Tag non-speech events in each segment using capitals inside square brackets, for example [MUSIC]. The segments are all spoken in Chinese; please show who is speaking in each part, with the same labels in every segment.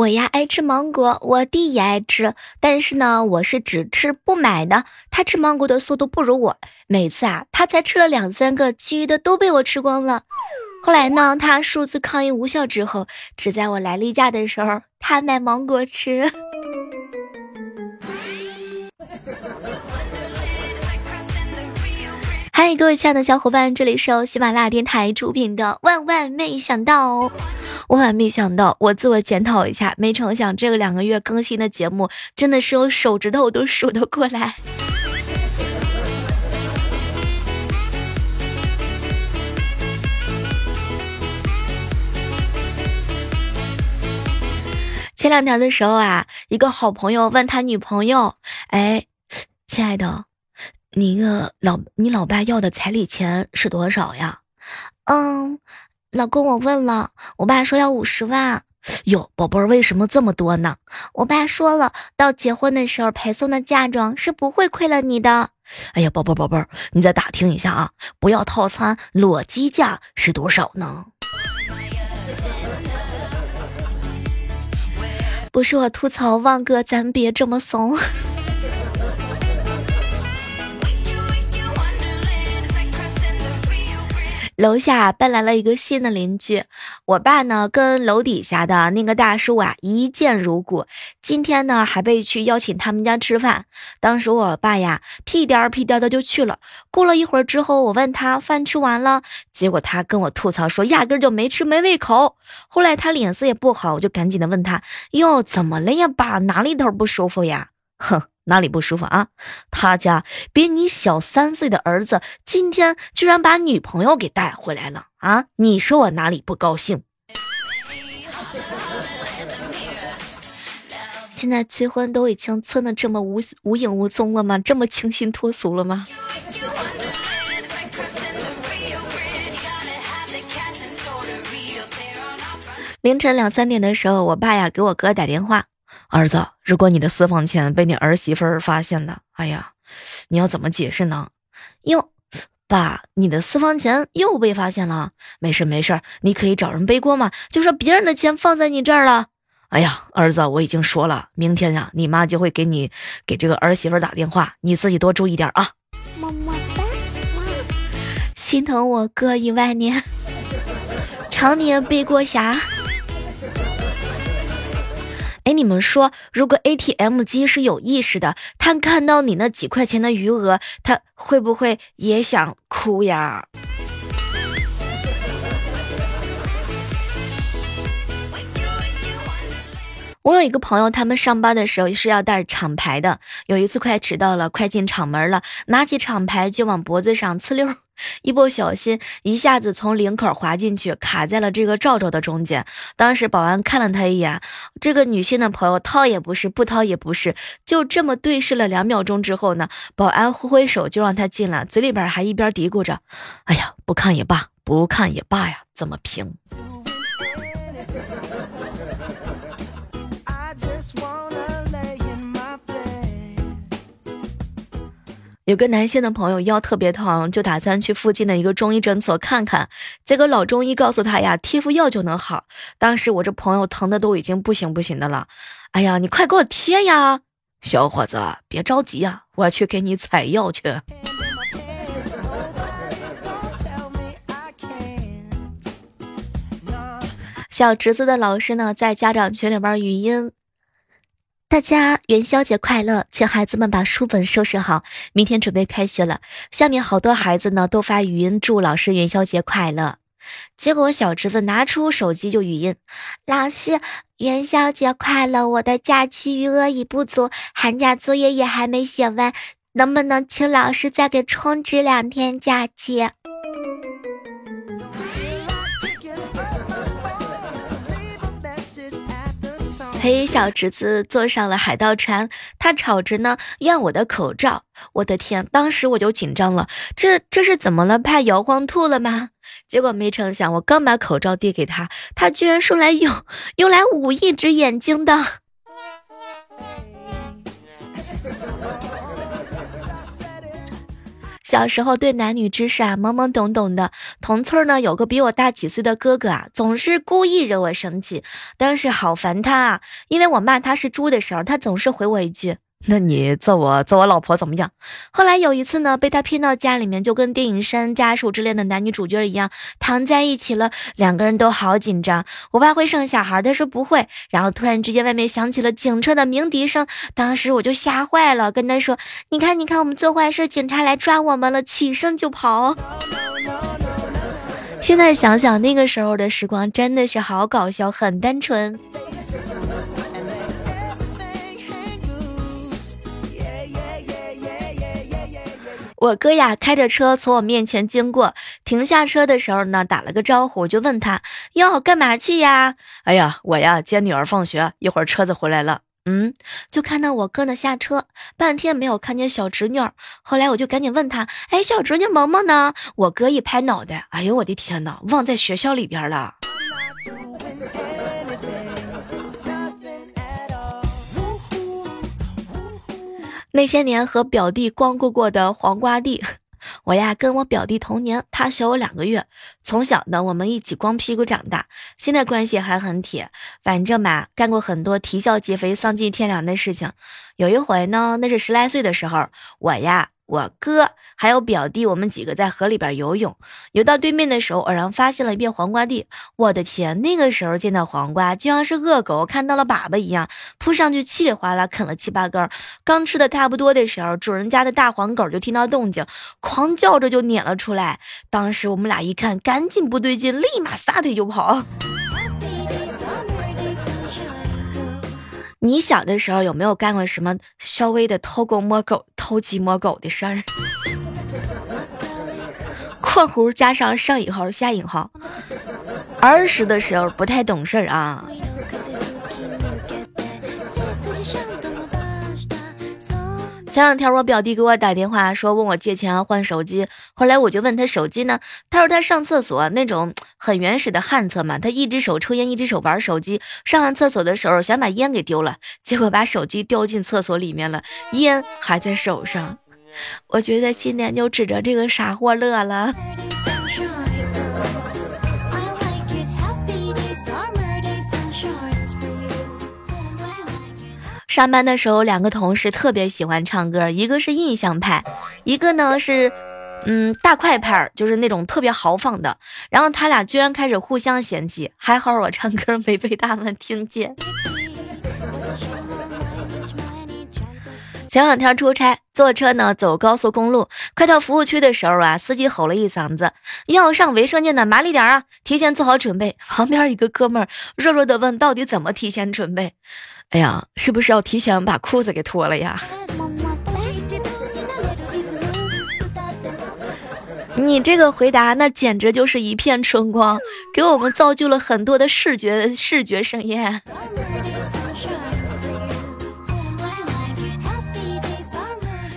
Speaker 1: 我呀爱吃芒果，我弟也爱吃，但是呢，我是只吃不买的。他吃芒果的速度不如我，每次啊，他才吃了两三个，其余的都被我吃光了。后来呢，他数次抗议无效之后，只在我来例假的时候，他买芒果吃。[LAUGHS] 嗨，各位亲爱的小伙伴，这里是由喜马拉雅电台出品的《万万没想到》。万万没想到，我自我检讨一下，没成想这个两个月更新的节目，真的是用手指头都数得过来。前两天的时候啊，一个好朋友问他女朋友：“哎，亲爱的，你个老你老爸要的彩礼钱是多少呀？”嗯。老公，我问了，我爸说要五十万。哟，宝贝儿，为什么这么多呢？我爸说了，到结婚的时候陪送的嫁妆是不会亏了你的。哎呀，宝贝儿，宝贝儿，你再打听一下啊，不要套餐，裸机价是多少呢？[LAUGHS] 不是我吐槽，旺哥，咱别这么怂。楼下搬来了一个新的邻居，我爸呢跟楼底下的那个大叔啊一见如故，今天呢还被去邀请他们家吃饭。当时我爸呀屁颠儿屁颠的就去了。过了一会儿之后，我问他饭吃完了，结果他跟我吐槽说压根就没吃，没胃口。后来他脸色也不好，我就赶紧的问他哟怎么了呀，爸哪里头不舒服呀？哼。哪里不舒服啊？他家比你小三岁的儿子今天居然把女朋友给带回来了啊！你说我哪里不高兴？现在催婚都已经催的这么无无影无踪了吗？这么清新脱俗了吗？凌晨两三点的时候，我爸呀给我哥打电话。儿子，如果你的私房钱被你儿媳妇儿发现了，哎呀，你要怎么解释呢？哟，爸，你的私房钱又被发现了，没事没事，你可以找人背锅嘛，就说别人的钱放在你这儿了。哎呀，儿子，我已经说了，明天呀，你妈就会给你给这个儿媳妇打电话，你自己多注意点啊。么么哒，心疼我哥一万年，[LAUGHS] 常年背锅侠。哎，你们说，如果 ATM 机是有意识的，它看到你那几块钱的余额，它会不会也想哭呀？我有一个朋友，他们上班的时候是要带厂牌的。有一次快迟到了，快进厂门了，拿起厂牌就往脖子上呲溜。一不小心，一下子从领口滑进去，卡在了这个罩罩的中间。当时保安看了他一眼，这个女性的朋友掏也不是，不掏也不是，就这么对视了两秒钟之后呢，保安挥挥手就让他进来，嘴里边还一边嘀咕着：“哎呀，不看也罢，不看也罢呀，怎么评。”有个男性的朋友腰特别疼，就打算去附近的一个中医诊所看看。结果老中医告诉他呀，贴副药就能好。当时我这朋友疼的都已经不行不行的了。哎呀，你快给我贴呀，小伙子，别着急呀，我去给你采药去。小侄子的老师呢，在家长群里边语音。大家元宵节快乐，请孩子们把书本收拾好，明天准备开学了。下面好多孩子呢都发语音祝老师元宵节快乐，结果小侄子拿出手机就语音：“老师元宵节快乐，我的假期余额已不足，寒假作业也还没写完，能不能请老师再给充值两天假期？”陪小侄子坐上了海盗船，他吵着呢要我的口罩。我的天，当时我就紧张了，这这是怎么了？怕摇晃吐了吗？结果没成想，我刚把口罩递给他，他居然说来用用来捂一只眼睛的。小时候对男女之事啊懵懵懂懂的，同村呢有个比我大几岁的哥哥啊，总是故意惹我生气，但是好烦他啊，因为我骂他是猪的时候，他总是回我一句。那你揍我揍我老婆怎么样？后来有一次呢，被他骗到家里面，就跟电影《山楂树之恋》的男女主角一样，躺在一起了。两个人都好紧张。我爸会生小孩，他说不会。然后突然之间，外面响起了警车的鸣笛声，当时我就吓坏了，跟他说：“你看，你看，我们做坏事，警察来抓我们了！”起身就跑。现在想想，那个时候的时光真的是好搞笑，很单纯。我哥呀，开着车从我面前经过，停下车的时候呢，打了个招呼，我就问他：“哟，干嘛去呀？”“哎呀，我呀接女儿放学，一会儿车子回来了。”嗯，就看到我哥呢下车，半天没有看见小侄女儿。后来我就赶紧问他：“哎，小侄女萌萌呢？”我哥一拍脑袋：“哎呦，我的天哪，忘在学校里边了。”那些年和表弟光顾过的黄瓜地，[LAUGHS] 我呀跟我表弟同年，他小我两个月，从小呢我们一起光屁股长大，现在关系还很铁。反正嘛，干过很多啼笑皆非、丧尽天良的事情。有一回呢，那是十来岁的时候，我呀。我哥还有表弟，我们几个在河里边游泳，游到对面的时候，偶然发现了一片黄瓜地。我的天，那个时候见到黄瓜，就像是恶狗看到了粑粑一样，扑上去稀里哗啦啃了七八根。刚吃的差不多的时候，主人家的大黄狗就听到动静，狂叫着就撵了出来。当时我们俩一看，赶紧不对劲，立马撒腿就跑。你小的时候有没有干过什么稍微的偷狗摸狗、偷鸡摸狗的事儿？[LAUGHS] 括弧加上上引号下引号，儿时的时候不太懂事儿啊。前两天我表弟给我打电话说问我借钱换手机，后来我就问他手机呢，他说他上厕所那种很原始的旱厕嘛，他一只手抽烟，一只手玩手机，上完厕所的时候想把烟给丢了，结果把手机掉进厕所里面了，烟还在手上，我觉得今天就指着这个傻货乐了。上班的时候，两个同事特别喜欢唱歌，一个是印象派，一个呢是，嗯，大快派，就是那种特别豪放的。然后他俩居然开始互相嫌弃，还好我唱歌没被他们听见。前两天出差，坐车呢走高速公路，快到服务区的时候啊，司机吼了一嗓子：“要上卫生间的麻利点啊，提前做好准备。”旁边一个哥们儿弱弱的问：“到底怎么提前准备？”哎呀，是不是要提前把裤子给脱了呀？[LAUGHS] 你这个回答，那简直就是一片春光，给我们造就了很多的视觉视觉盛宴。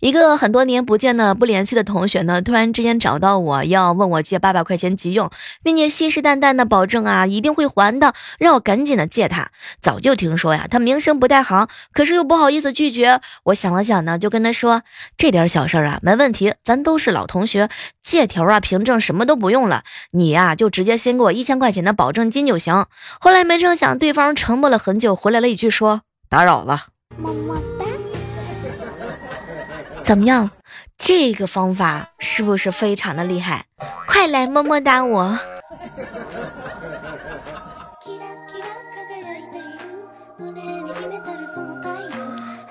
Speaker 1: 一个很多年不见的不联系的同学呢，突然之间找到我要问我借八百块钱急用，并且信誓旦旦的保证啊一定会还的，让我赶紧的借他。早就听说呀，他名声不太好，可是又不好意思拒绝。我想了想呢，就跟他说这点小事儿啊没问题，咱都是老同学，借条啊凭证什么都不用了，你呀就直接先给我一千块钱的保证金就行。后来没成想，对方沉默了很久，回来了一句说打扰了。么么哒。怎么样？这个方法是不是非常的厉害？快来么么哒我！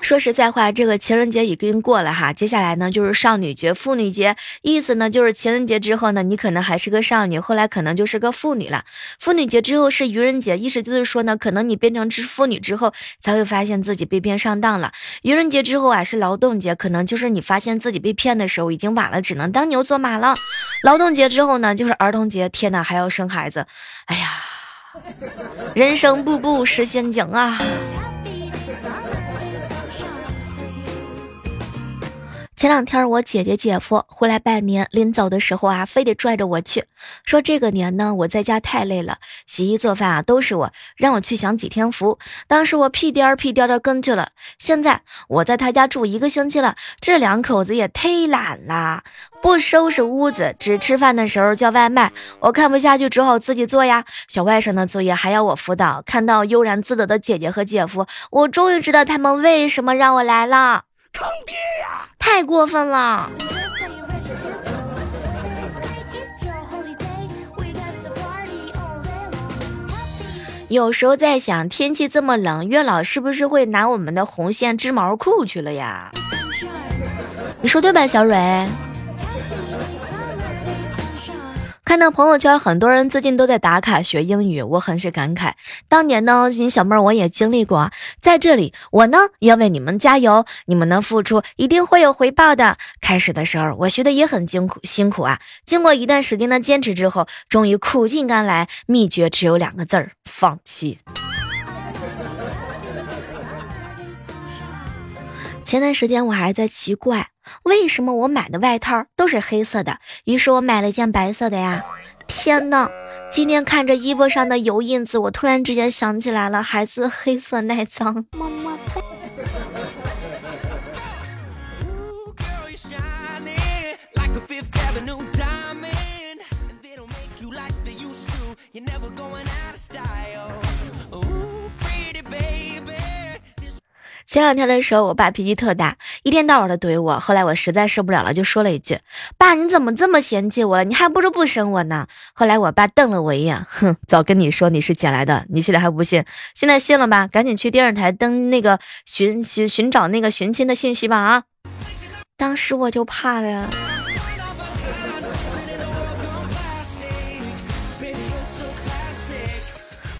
Speaker 1: 说实在话，这个情人节已经过了哈，接下来呢就是少女节、妇女节，意思呢就是情人节之后呢，你可能还是个少女，后来可能就是个妇女了。妇女节之后是愚人节，意思就是说呢，可能你变成只妇女之后，才会发现自己被骗上当了。愚人节之后啊是劳动节，可能就是你发现自己被骗的时候已经晚了，只能当牛做马了。劳动节之后呢就是儿童节，天哪，还要生孩子，哎呀，人生步步是陷阱啊！前两天我姐姐姐夫回来拜年，临走的时候啊，非得拽着我去，说这个年呢我在家太累了，洗衣做饭啊都是我，让我去享几天福。当时我屁颠儿屁颠的跟去了。现在我在他家住一个星期了，这两口子也忒懒了，不收拾屋子，只吃饭的时候叫外卖。我看不下去，只好自己做呀。小外甥的作业还要我辅导。看到悠然自得的姐姐和姐夫，我终于知道他们为什么让我来了。坑爹呀！太过分了。有时候在想，天气这么冷，月老是不是会拿我们的红线织毛裤去了呀？你说对吧，小蕊？看到朋友圈，很多人最近都在打卡学英语，我很是感慨。当年呢，你小妹儿我也经历过，在这里，我呢要为你们加油，你们的付出一定会有回报的。开始的时候，我学的也很辛苦辛苦啊，经过一段时间的坚持之后，终于苦尽甘来。秘诀只有两个字儿：放弃。前段时间我还在奇怪。为什么我买的外套都是黑色的？于是我买了一件白色的呀！天呐，今天看着衣服上的油印子，我突然之间想起来了，孩子黑色耐脏。么么哒。前两天的时候，我爸脾气特大，一天到晚的怼我。后来我实在受不了了，就说了一句：“爸，你怎么这么嫌弃我了？你还不如不生我呢。”后来我爸瞪了我一眼，哼，早跟你说你是捡来的，你现在还不信？现在信了吧？赶紧去电视台登那个寻寻寻找那个寻亲的信息吧！啊，当时我就怕了。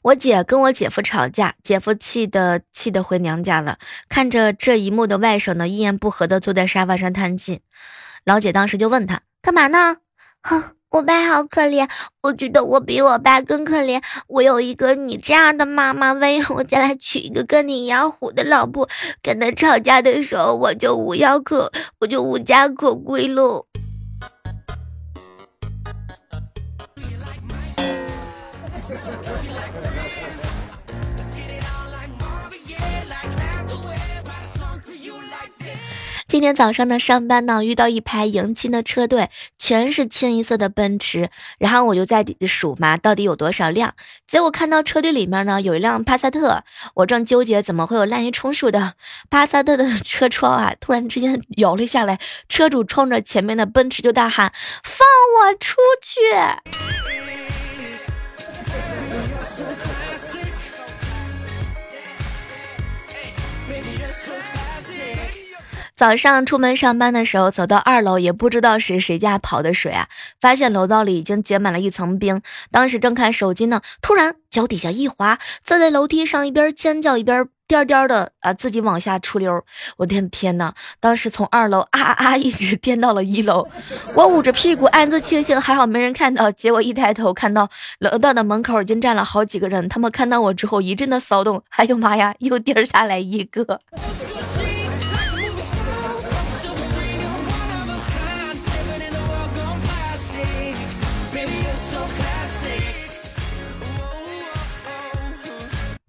Speaker 1: 我姐跟我姐夫吵架，姐夫气的气的回娘家了。看着这一幕的外甥呢，一言不合的坐在沙发上叹气。老姐当时就问他干嘛呢？哼，我爸好可怜，我觉得我比我爸更可怜。我有一个你这样的妈妈，万一我将来娶一个跟你一样虎的老婆，跟他吵架的时候，我就无药可，我就无家可归喽。今天早上呢，上班呢，遇到一排迎亲的车队，全是清一色的奔驰。然后我就在数嘛，到底有多少辆？结果看到车队里面呢，有一辆帕萨特。我正纠结怎么会有滥竽充数的 [LAUGHS] 帕萨特的车窗啊，突然之间摇了下来，车主冲着前面的奔驰就大喊：“放我出去！”早上出门上班的时候，走到二楼，也不知道是谁家跑的水啊，发现楼道里已经结满了一层冰。当时正看手机呢，突然脚底下一滑，坐在楼梯上，一边尖叫一边颠颠的啊，自己往下出溜。我天天呐，当时从二楼啊啊啊一直颠到了一楼，我捂着屁股暗自庆幸，还好没人看到。结果一抬头看到楼道的门口已经站了好几个人，他们看到我之后一阵的骚动，哎呦妈呀，又颠下来一个。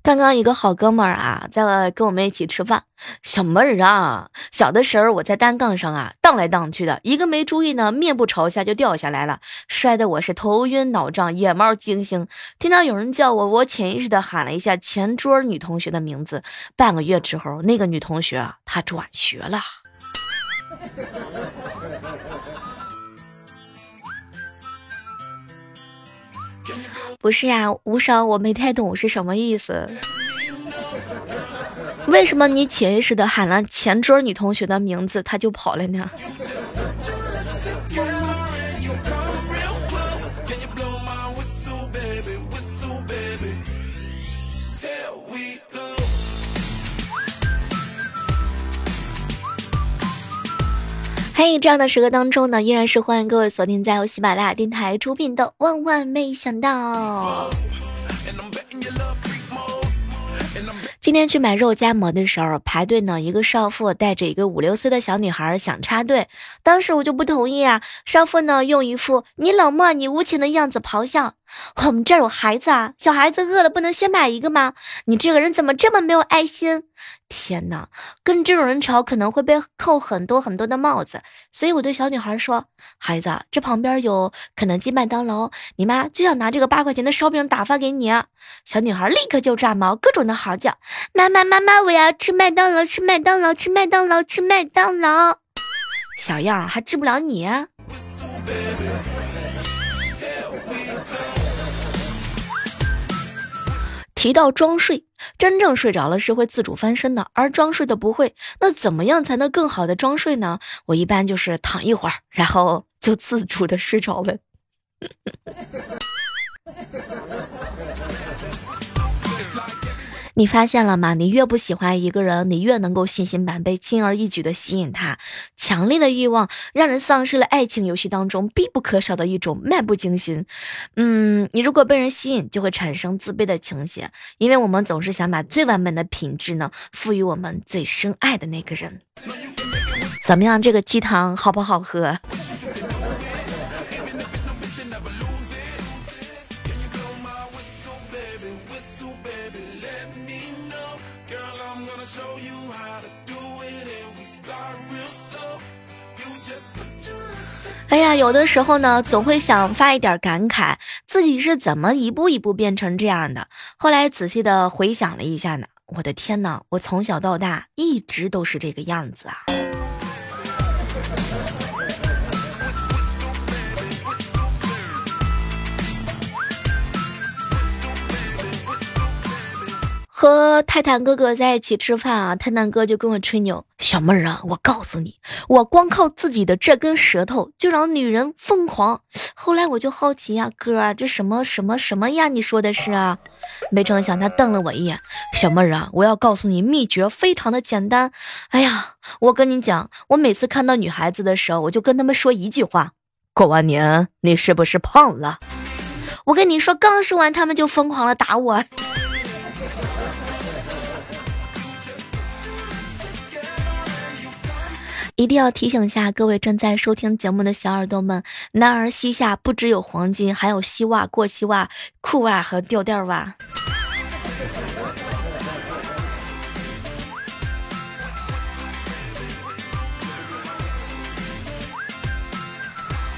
Speaker 1: 刚刚一个好哥们儿啊，在跟我们一起吃饭。小妹儿啊，小的时候我在单杠上啊荡来荡去的，一个没注意呢，面部朝下就掉下来了，摔得我是头晕脑胀，眼冒金星。听到有人叫我，我潜意识的喊了一下前桌女同学的名字。半个月之后，那个女同学，她转学了。[LAUGHS] 不是呀，无伤，我没太懂是什么意思。为什么你潜意识的喊了前桌女同学的名字，她就跑了呢？嘿，这样的时刻当中呢，依然是欢迎各位锁定在由喜马拉雅电台出品的《万万没想到》。今天去买肉夹馍的时候，排队呢，一个少妇带着一个五六岁的小女孩想插队，当时我就不同意啊。少妇呢，用一副你冷漠、你无情的样子咆哮。我们这儿有孩子啊，小孩子饿了不能先买一个吗？你这个人怎么这么没有爱心？天哪，跟这种人吵可能会被扣很多很多的帽子。所以我对小女孩说：“孩子，这旁边有肯德基、麦当劳，你妈就想拿这个八块钱的烧饼打发给你。”小女孩立刻就炸毛，各种的嚎叫：“妈妈，妈妈，我要吃麦当劳，吃麦当劳，吃麦当劳，吃麦当劳。”小样还治不了你。提到装睡，真正睡着了是会自主翻身的，而装睡的不会。那怎么样才能更好的装睡呢？我一般就是躺一会儿，然后就自主的睡着了。[LAUGHS] 你发现了吗？你越不喜欢一个人，你越能够信心满背、轻而易举的吸引他。强烈的欲望让人丧失了爱情游戏当中必不可少的一种漫不经心。嗯，你如果被人吸引，就会产生自卑的倾斜，因为我们总是想把最完美的品质呢赋予我们最深爱的那个人。怎么样？这个鸡汤好不好喝？哎呀，有的时候呢，总会想发一点感慨，自己是怎么一步一步变成这样的。后来仔细的回想了一下呢，我的天呐，我从小到大一直都是这个样子啊。和泰坦哥哥在一起吃饭啊，泰坦哥就跟我吹牛：“小妹儿啊，我告诉你，我光靠自己的这根舌头就让女人疯狂。”后来我就好奇呀，哥，这什么什么什么呀？你说的是啊？没成想他瞪了我一眼：“小妹儿啊，我要告诉你秘诀，非常的简单。哎呀，我跟你讲，我每次看到女孩子的时候，我就跟他们说一句话：过完年你是不是胖了？我跟你说，刚说完，他们就疯狂的打我。”一定要提醒一下各位正在收听节目的小耳朵们，男儿膝下不只有黄金，还有膝袜、过膝袜、裤袜和吊带袜。[LAUGHS]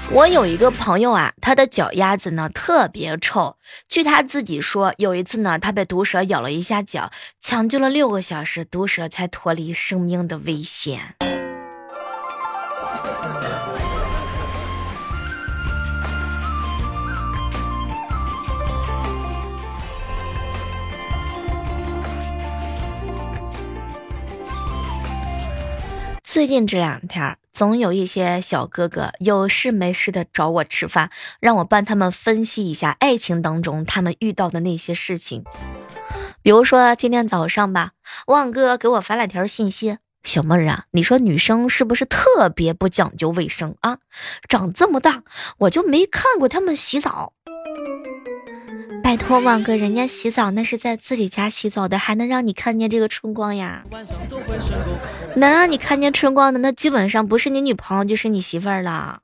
Speaker 1: 我有一个朋友啊，他的脚丫子呢特别臭，据他自己说，有一次呢，他被毒蛇咬了一下脚，抢救了六个小时，毒蛇才脱离生命的危险。最近这两天，总有一些小哥哥有事没事的找我吃饭，让我帮他们分析一下爱情当中他们遇到的那些事情。比如说今天早上吧，旺哥给我发了条信息：“小妹儿啊，你说女生是不是特别不讲究卫生啊？长这么大，我就没看过他们洗澡。”拜托，旺哥，人家洗澡那是在自己家洗澡的，还能让你看见这个春光呀？能让你看见春光的，那基本上不是你女朋友就是你媳妇儿了。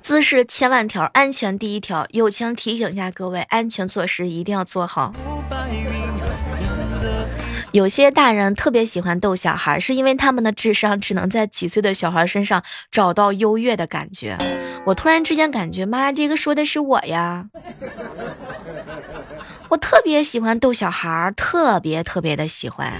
Speaker 1: 姿势千万条，安全第一条。友情提醒一下各位，安全措施一定要做好。有些大人特别喜欢逗小孩，是因为他们的智商只能在几岁的小孩身上找到优越的感觉。我突然之间感觉，妈，这个说的是我呀！我特别喜欢逗小孩，特别特别的喜欢。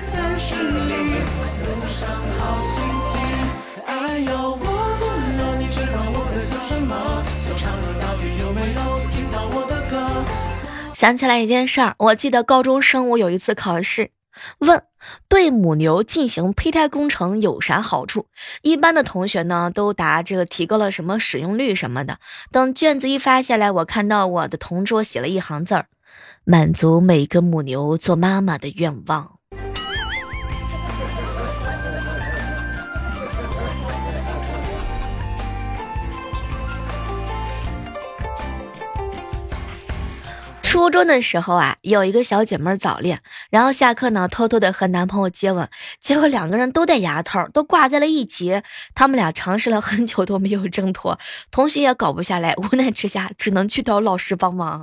Speaker 1: 想起来一件事儿，我记得高中生物有一次考试。问：对母牛进行胚胎工程有啥好处？一般的同学呢都答这个提高了什么使用率什么的。等卷子一发下来，我看到我的同桌写了一行字儿：满足每个母牛做妈妈的愿望。初中的时候啊，有一个小姐妹早恋，然后下课呢，偷偷的和男朋友接吻，结果两个人都戴牙套，都挂在了一起。他们俩尝试了很久都没有挣脱，同学也搞不下来，无奈之下只能去找老师帮忙。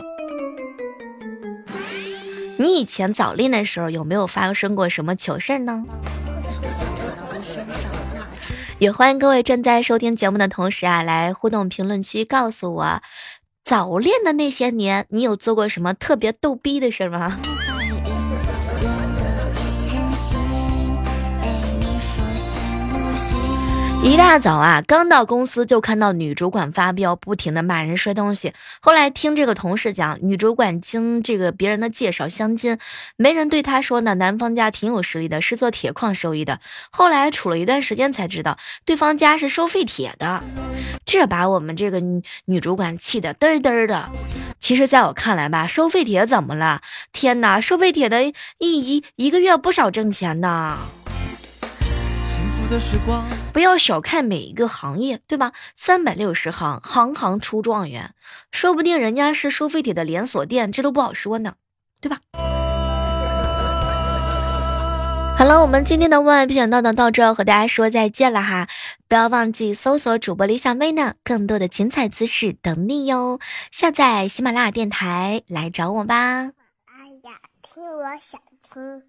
Speaker 1: 你以前早恋的时候有没有发生过什么糗事呢？也欢迎各位正在收听节目的同时啊，来互动评论区告诉我。早恋的那些年，你有做过什么特别逗逼的事吗？一大早啊，刚到公司就看到女主管发飙，不停的骂人、摔东西。后来听这个同事讲，女主管经这个别人的介绍相亲，没人对她说呢，男方家挺有实力的，是做铁矿收益的。后来处了一段时间才知道，对方家是收废铁的。这把我们这个女主管气得嘚嘚的。其实，在我看来吧，收废铁怎么了？天哪，收废铁的一一一个月不少挣钱呢。不要小看每一个行业，对吧？三百六十行，行行出状元，说不定人家是收废铁的连锁店，这都不好说呢，对吧？好了，我们今天的万万不想到呢到这和大家说再见了哈！不要忘记搜索主播李小妹呢，更多的精彩姿势等你哟！下载喜马拉雅电台来找我吧。哎呀，听我想听。